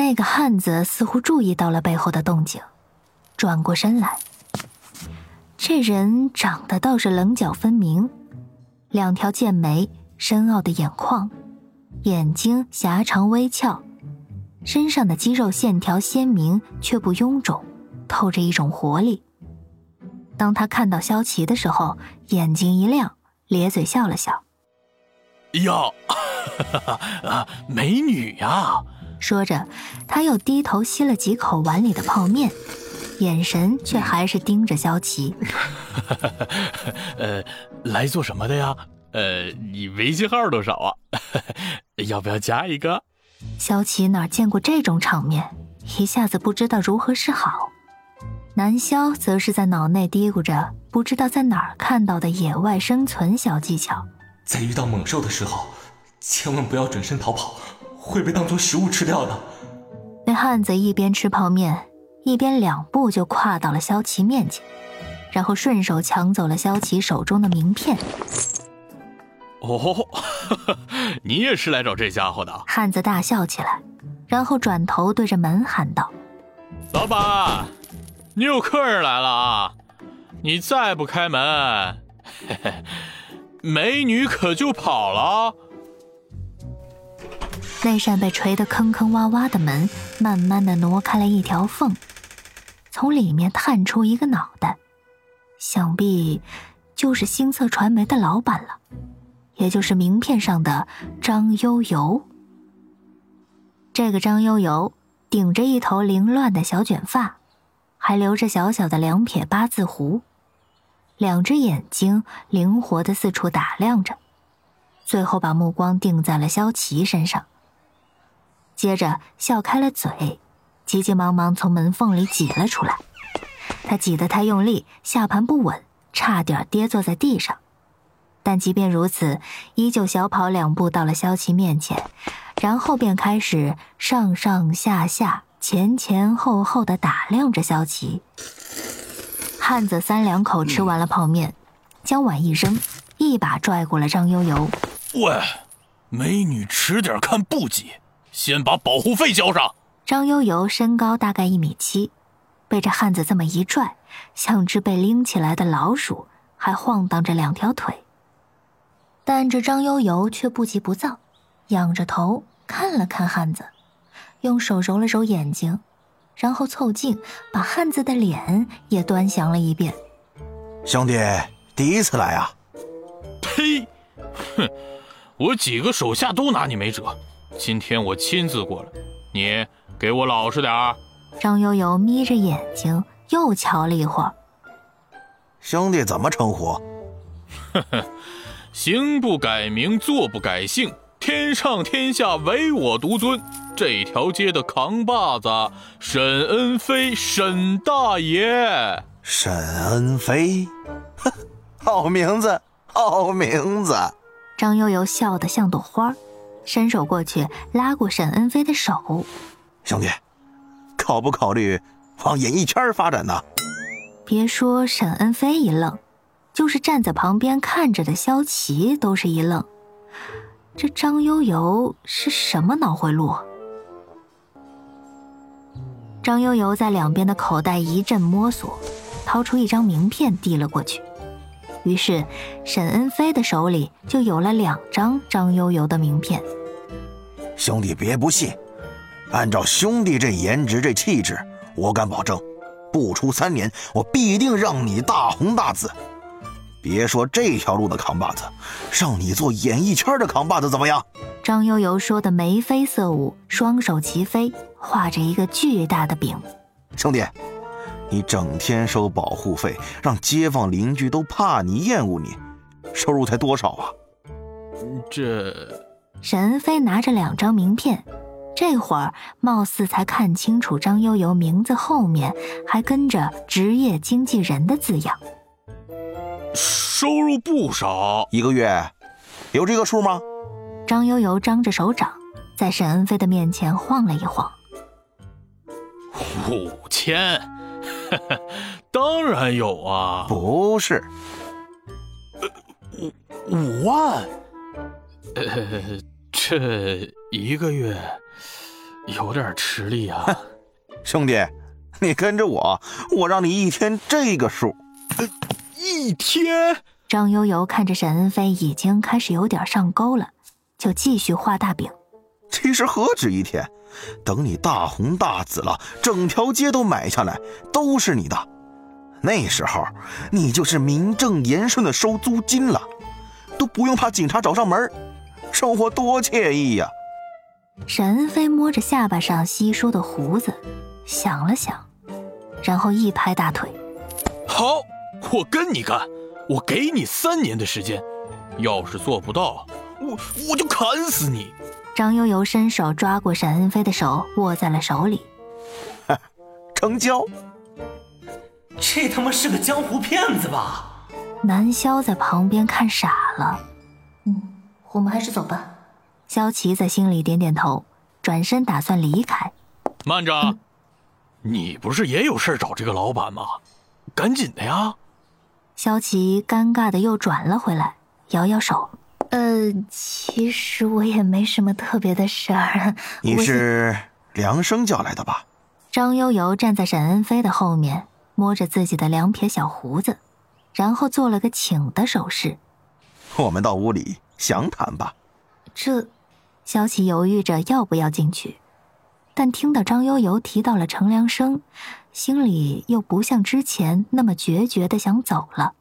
那个汉子似乎注意到了背后的动静，转过身来。这人长得倒是棱角分明，两条剑眉，深奥的眼眶，眼睛狭长微翘，身上的肌肉线条鲜明却不臃肿，透着一种活力。当他看到萧琪的时候，眼睛一亮，咧嘴笑了笑：“哟，啊，美女呀！”说着，他又低头吸了几口碗里的泡面。眼神却还是盯着萧琪。呃，来做什么的呀？呃，你微信号多少啊？要不要加一个？萧琪哪见过这种场面，一下子不知道如何是好。南萧则是在脑内嘀咕着，不知道在哪儿看到的野外生存小技巧。在遇到猛兽的时候，千万不要转身逃跑，会被当做食物吃掉的。那汉子一边吃泡面。一边两步就跨到了萧琪面前，然后顺手抢走了萧琪手中的名片。哦，你也是来找这家伙的？汉子大笑起来，然后转头对着门喊道：“老板，你有客人来了啊！你再不开门，嘿嘿，美女可就跑了。”那扇被锤得坑坑洼洼的门，慢慢的挪开了一条缝。从里面探出一个脑袋，想必就是星策传媒的老板了，也就是名片上的张悠悠。这个张悠悠顶着一头凌乱的小卷发，还留着小小的两撇八字胡，两只眼睛灵活的四处打量着，最后把目光定在了萧琪身上，接着笑开了嘴。急急忙忙从门缝里挤了出来，他挤得太用力，下盘不稳，差点跌坐在地上。但即便如此，依旧小跑两步到了萧琪面前，然后便开始上上下下、前前后后的打量着萧琪。汉子三两口吃完了泡面，将碗一扔，一把拽过了张悠悠。喂，美女，迟点看不急，先把保护费交上。张悠悠身高大概一米七，被这汉子这么一拽，像只被拎起来的老鼠，还晃荡着两条腿。但这张悠悠却不急不躁，仰着头看了看汉子，用手揉了揉眼睛，然后凑近把汉子的脸也端详了一遍。兄弟，第一次来啊？呸！哼，我几个手下都拿你没辙，今天我亲自过来，你。给我老实点儿！张悠悠眯着眼睛又瞧了一会儿。兄弟怎么称呼？呵呵，行不改名，坐不改姓，天上天下唯我独尊。这条街的扛把子，沈恩飞，沈大爷。沈恩飞，呵，好名字，好名字。张悠悠笑得像朵花，伸手过去拉过沈恩飞的手。兄弟，考不考虑往演艺圈发展呢？别说沈恩飞一愣，就是站在旁边看着的萧琪都是一愣。这张悠悠是什么脑回路？张悠悠在两边的口袋一阵摸索，掏出一张名片递了过去。于是沈恩飞的手里就有了两张张悠悠的名片。兄弟，别不信。按照兄弟这颜值、这气质，我敢保证，不出三年，我必定让你大红大紫。别说这条路的扛把子，让你做演艺圈的扛把子怎么样？张悠悠说的眉飞色舞，双手齐飞，画着一个巨大的饼。兄弟，你整天收保护费，让街坊邻居都怕你、厌恶你，收入才多少啊？这……沈恩飞拿着两张名片。这会儿貌似才看清楚张悠悠名字后面还跟着“职业经纪人”的字样，收入不少，一个月有这个数吗？张悠悠张着手掌，在沈恩飞的面前晃了一晃，五千，当然有啊，不是，五五万，呃，这一个月。有点吃力啊。兄弟，你跟着我，我让你一天这个数。一天。张悠悠看着沈恩飞已经开始有点上钩了，就继续画大饼。其实何止一天，等你大红大紫了，整条街都买下来，都是你的。那时候，你就是名正言顺的收租金了，都不用怕警察找上门，生活多惬意呀！沈恩飞摸着下巴上稀疏的胡子，想了想，然后一拍大腿：“好，我跟你干！”我给你三年的时间，要是做不到，我我就砍死你！张悠悠伸手抓过沈恩飞的手，握在了手里。成交！这他妈是个江湖骗子吧？南萧在旁边看傻了。嗯，我们还是走吧。萧琪在心里点点头，转身打算离开。慢着，你不是也有事找这个老板吗？赶紧的呀！萧琪尴尬的又转了回来，摇摇手：“呃，其实我也没什么特别的事儿。”你是梁生叫来的吧？张悠悠站在沈恩飞的后面，摸着自己的两撇小胡子，然后做了个请的手势。我们到屋里详谈吧。这，萧琪犹豫着要不要进去，但听到张悠悠提到了程良生。心里又不像之前那么决绝的想走了。